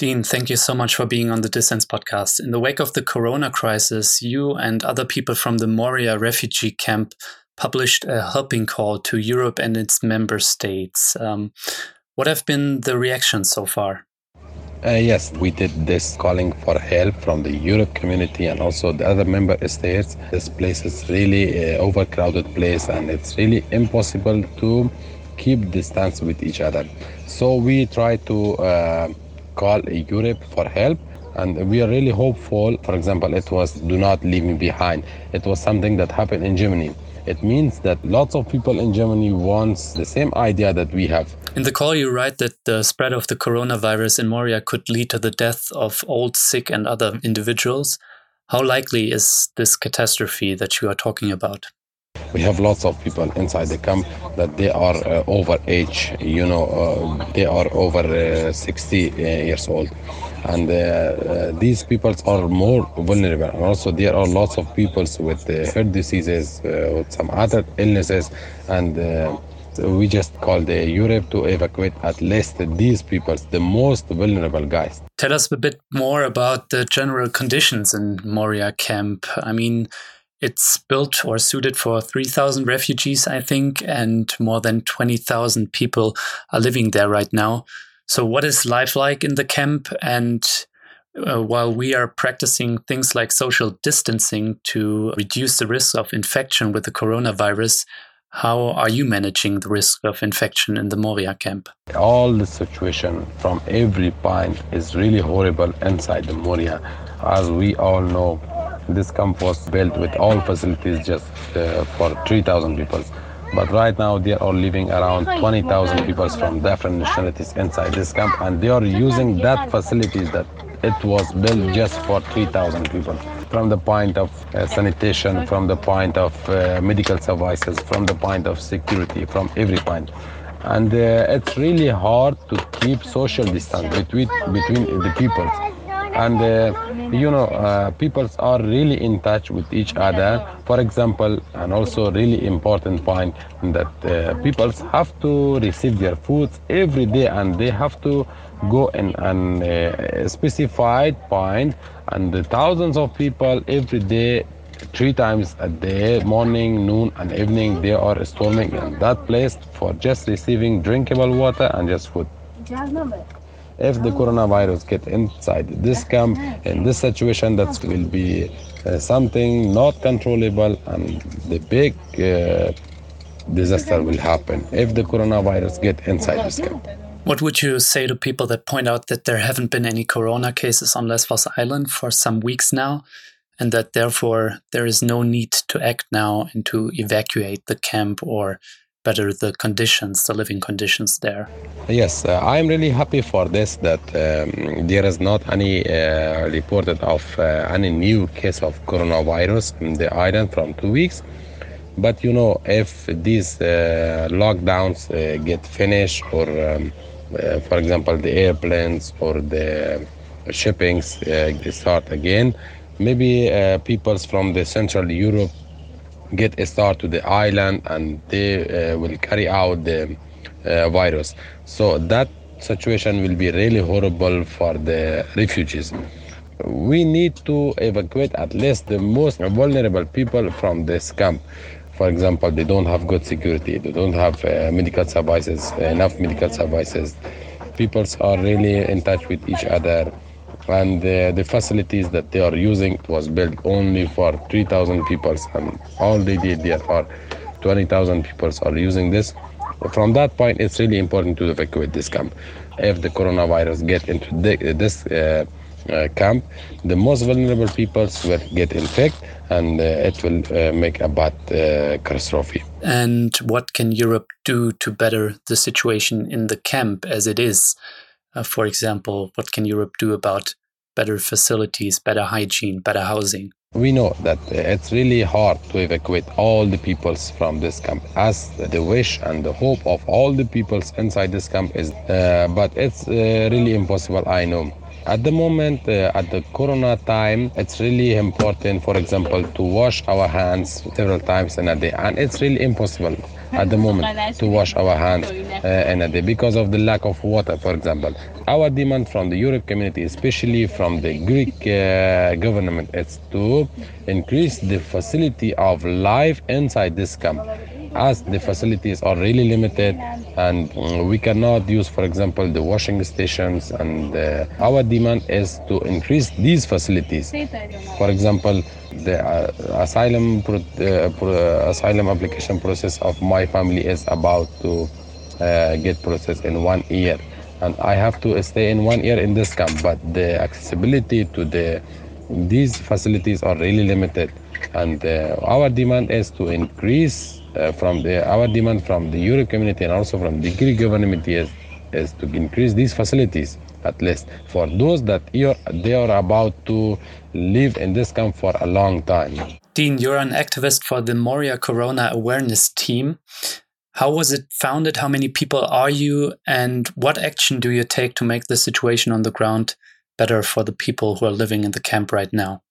Dean, thank you so much for being on the Dissens podcast. In the wake of the corona crisis, you and other people from the Moria refugee camp published a helping call to Europe and its member states. Um, what have been the reactions so far? Uh, yes, we did this calling for help from the Europe community and also the other member states. This place is really uh, overcrowded place and it's really impossible to keep distance with each other. So we try to uh, call Europe for help and we are really hopeful. For example, it was do not leave me behind. It was something that happened in Germany. It means that lots of people in Germany wants the same idea that we have. In the call, you write that the spread of the coronavirus in Moria could lead to the death of old, sick, and other individuals. How likely is this catastrophe that you are talking about? We have lots of people inside the camp that they are uh, over age, you know, uh, they are over uh, 60 uh, years old. And uh, these people are more vulnerable. And also, there are lots of people with heart diseases, with some other illnesses, and we just called the Europe to evacuate at least these people, the most vulnerable guys. Tell us a bit more about the general conditions in Moria camp. I mean, it's built or suited for 3,000 refugees, I think, and more than 20,000 people are living there right now. So, what is life like in the camp? And uh, while we are practicing things like social distancing to reduce the risk of infection with the coronavirus, how are you managing the risk of infection in the Moria camp? All the situation from every point is really horrible inside the Moria. As we all know, this camp was built with all facilities just uh, for 3,000 people. But right now there are living around 20,000 people from different nationalities inside this camp and they are using that facilities that it was built just for 3,000 people from the point of uh, sanitation, from the point of uh, medical services, from the point of security, from every point. And uh, it's really hard to keep social distance between, between the people. And uh, you know, uh, people are really in touch with each other. For example, and also really important point that uh, people have to receive their food every day, and they have to go in a specified point and the thousands of people every day three times a day morning noon and evening they are storming in that place for just receiving drinkable water and just food if the coronavirus get inside this camp in this situation that will be uh, something not controllable and the big uh, disaster will happen if the coronavirus get inside this camp. What would you say to people that point out that there haven't been any corona cases on Lesbos Island for some weeks now, and that therefore there is no need to act now and to evacuate the camp or better the conditions, the living conditions there? Yes, uh, I'm really happy for this that um, there is not any uh, reported of uh, any new case of coronavirus in the island from two weeks. But you know, if these uh, lockdowns uh, get finished or um, uh, for example, the airplanes or the shippings start again. Maybe peoples from the Central Europe get a start to the island and they will carry out the virus. So that situation will be really horrible for the refugees we need to evacuate at least the most vulnerable people from this camp for example, they don't have good security, they don't have uh, medical services, enough medical services. People are really in touch with each other, and uh, the facilities that they are using was built only for 3,000 people, and all they did there are 20,000 people are using this. From that point, it's really important to evacuate this camp. If the coronavirus get into the, this uh, uh, camp, the most vulnerable people will get infected and uh, it will uh, make a bad catastrophe. And what can Europe do to better the situation in the camp as it is? for example, what can Europe do about better facilities, better hygiene, better housing? We know that it's really hard to evacuate all the peoples from this camp, as the wish and the hope of all the peoples inside this camp is. Uh, but it's uh, really impossible, I know. At the moment, uh, at the corona time, it's really important, for example, to wash our hands several times in a day. And it's really impossible at the moment to wash our hands uh, in a day because of the lack of water, for example. Our demand from the Europe community, especially from the Greek uh, government, is to increase the facility of life inside this camp. As the facilities are really limited and mm, we cannot use for example the washing stations and uh, our demand is to increase these facilities. For example the uh, asylum pro- uh, pro- asylum application process of my family is about to uh, get processed in one year. And i have to stay in one year in this camp but the accessibility to the these facilities are really limited. And uh, our demand is to increase uh, from the our demand from the Euro community and also from the Greek government is, is to increase these facilities at least for those that are, they are about to live in this camp for a long time. Dean, you're an activist for the Moria Corona Awareness Team. How was it founded? How many people are you? And what action do you take to make the situation on the ground better for the people who are living in the camp right now?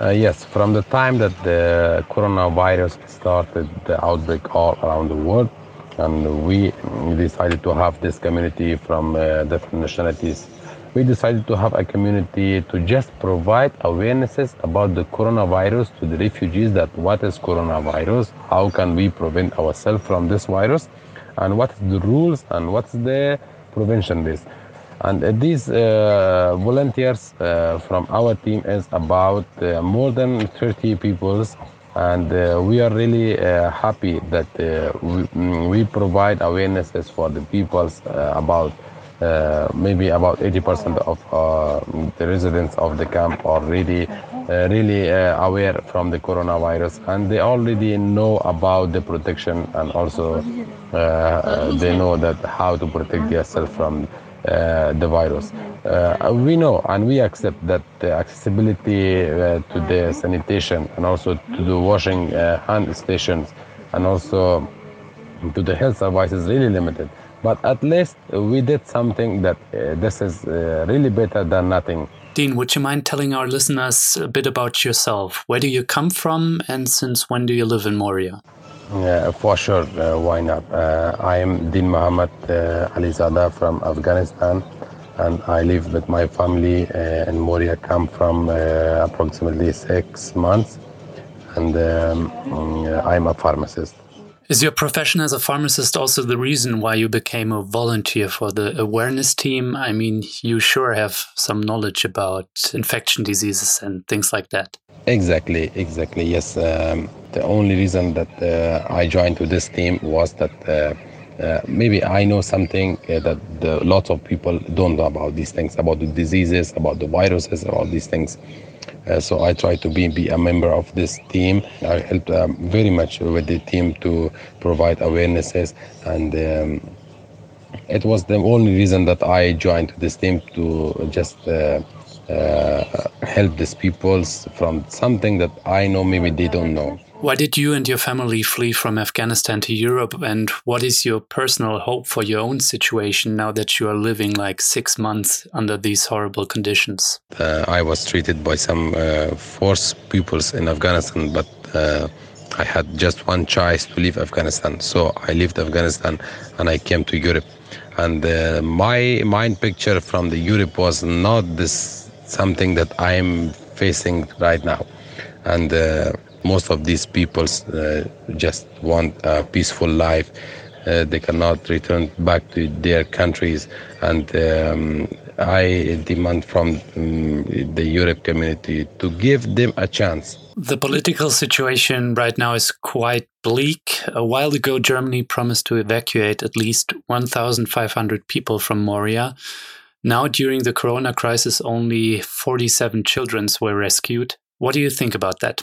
Uh, yes, from the time that the coronavirus started the outbreak all around the world, and we decided to have this community from uh, different nationalities. We decided to have a community to just provide awarenesses about the coronavirus to the refugees that what is coronavirus, how can we prevent ourselves from this virus, and what is the rules and what's the prevention list. And uh, these uh, volunteers uh, from our team is about uh, more than 30 people, and uh, we are really uh, happy that we, mm, we, provide awarenesses for the peoples about maybe about 80% of the residents of the camp are really really aware from the coronavirus, and they already know about the protection, and also they know that how to protect themselves from uh, the virus. Uh, we know and we accept that the accessibility uh, to the sanitation and also to the washing uh, hand stations and also to the health advice is really limited. But at least we did something that uh, this is uh, really better than nothing. Dean, would you mind telling our listeners a bit about yourself? Where do you come from and since when do you live in Moria? Yeah, for sure. Uh, why not? Uh, I am Din Muhammad uh, Alizada from Afghanistan, and I live with my family uh, in Moria camp from uh, approximately six months, and um, mm, I'm a pharmacist. Is your profession as a pharmacist also the reason why you became a volunteer for the awareness team? I mean, you sure have some knowledge about infection diseases and things like that. Exactly, exactly. Yes. Um, the only reason that uh, I joined to this team was that uh, uh, maybe I know something uh, that the, lots of people don't know about these things, about the diseases, about the viruses, about these things. Uh, so I try to be, be a member of this team. I helped um, very much with the team to provide awarenesses and um, it was the only reason that I joined this team to just uh, uh, help these peoples from something that I know maybe they don't know. Why did you and your family flee from Afghanistan to Europe? And what is your personal hope for your own situation now that you are living like six months under these horrible conditions? Uh, I was treated by some uh, force pupils in Afghanistan, but uh, I had just one choice to leave Afghanistan. So I left Afghanistan and I came to Europe. And uh, my mind picture from the Europe was not this something that I'm facing right now. And uh, most of these people uh, just want a peaceful life. Uh, they cannot return back to their countries, and um, I demand from um, the Europe community to give them a chance. The political situation right now is quite bleak. A while ago, Germany promised to evacuate at least 1,500 people from Moria. Now, during the corona crisis, only 47 children were rescued. What do you think about that?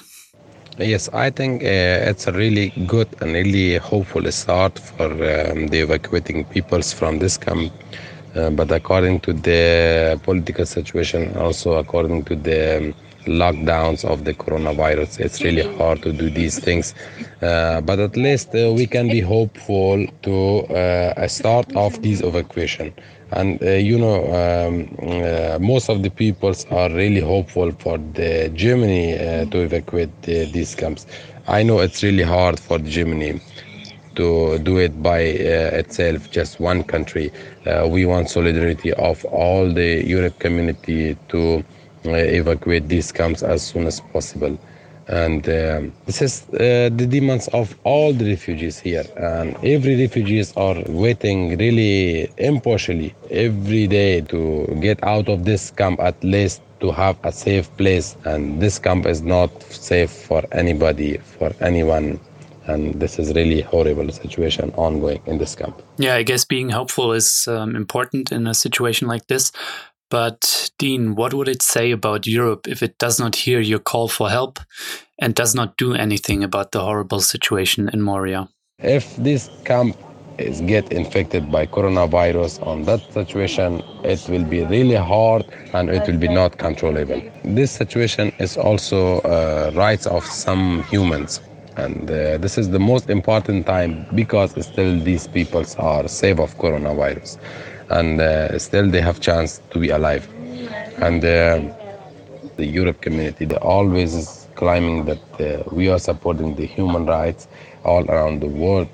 Yes, I think uh, it's a really good and really hopeful start for um, the evacuating peoples from this camp. Uh, but according to the political situation, also according to the um, lockdowns of the coronavirus, it's really hard to do these things. Uh, but at least uh, we can be hopeful to uh, start off this evacuation. And uh, you know um, uh, most of the peoples are really hopeful for the germany uh, to evacuate the, these camps. I know it's really hard for germany to do it by uh, itself just one country. Uh, we want solidarity of all the europe community to uh, evacuate these camps as soon as possible and um, this is uh, the demands of all the refugees here. And every refugees are waiting really impartially every day to get out of this camp at least to have a safe place. And this camp is not safe for anybody for anyone. And this is really horrible situation ongoing in this camp. Yeah i guess being helpful is um, important in a situation like this but, Dean, what would it say about Europe if it does not hear your call for help and does not do anything about the horrible situation in Moria? If this camp is get infected by coronavirus on that situation it will be really hard and it will be not controllable. This situation is also uh, rights of some humans. And uh, this is the most important time because still these peoples are safe of coronavirus and uh, still they have chance to be alive. And uh, the europe community they always is claiming that uh, we are supporting the human rights all around the world.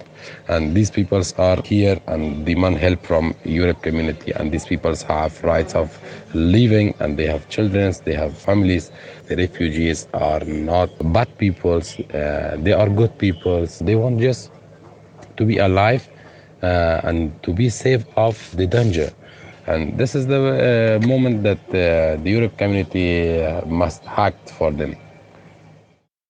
And these peoples are here and demand help from europe community. And these peoples have rights of living and they have children they have families. The refugees are not bad peoples uh, they are good peoples. They want just to be alive and to be safe of the danger. And this is the uh, moment that uh, the Europe community must act for them.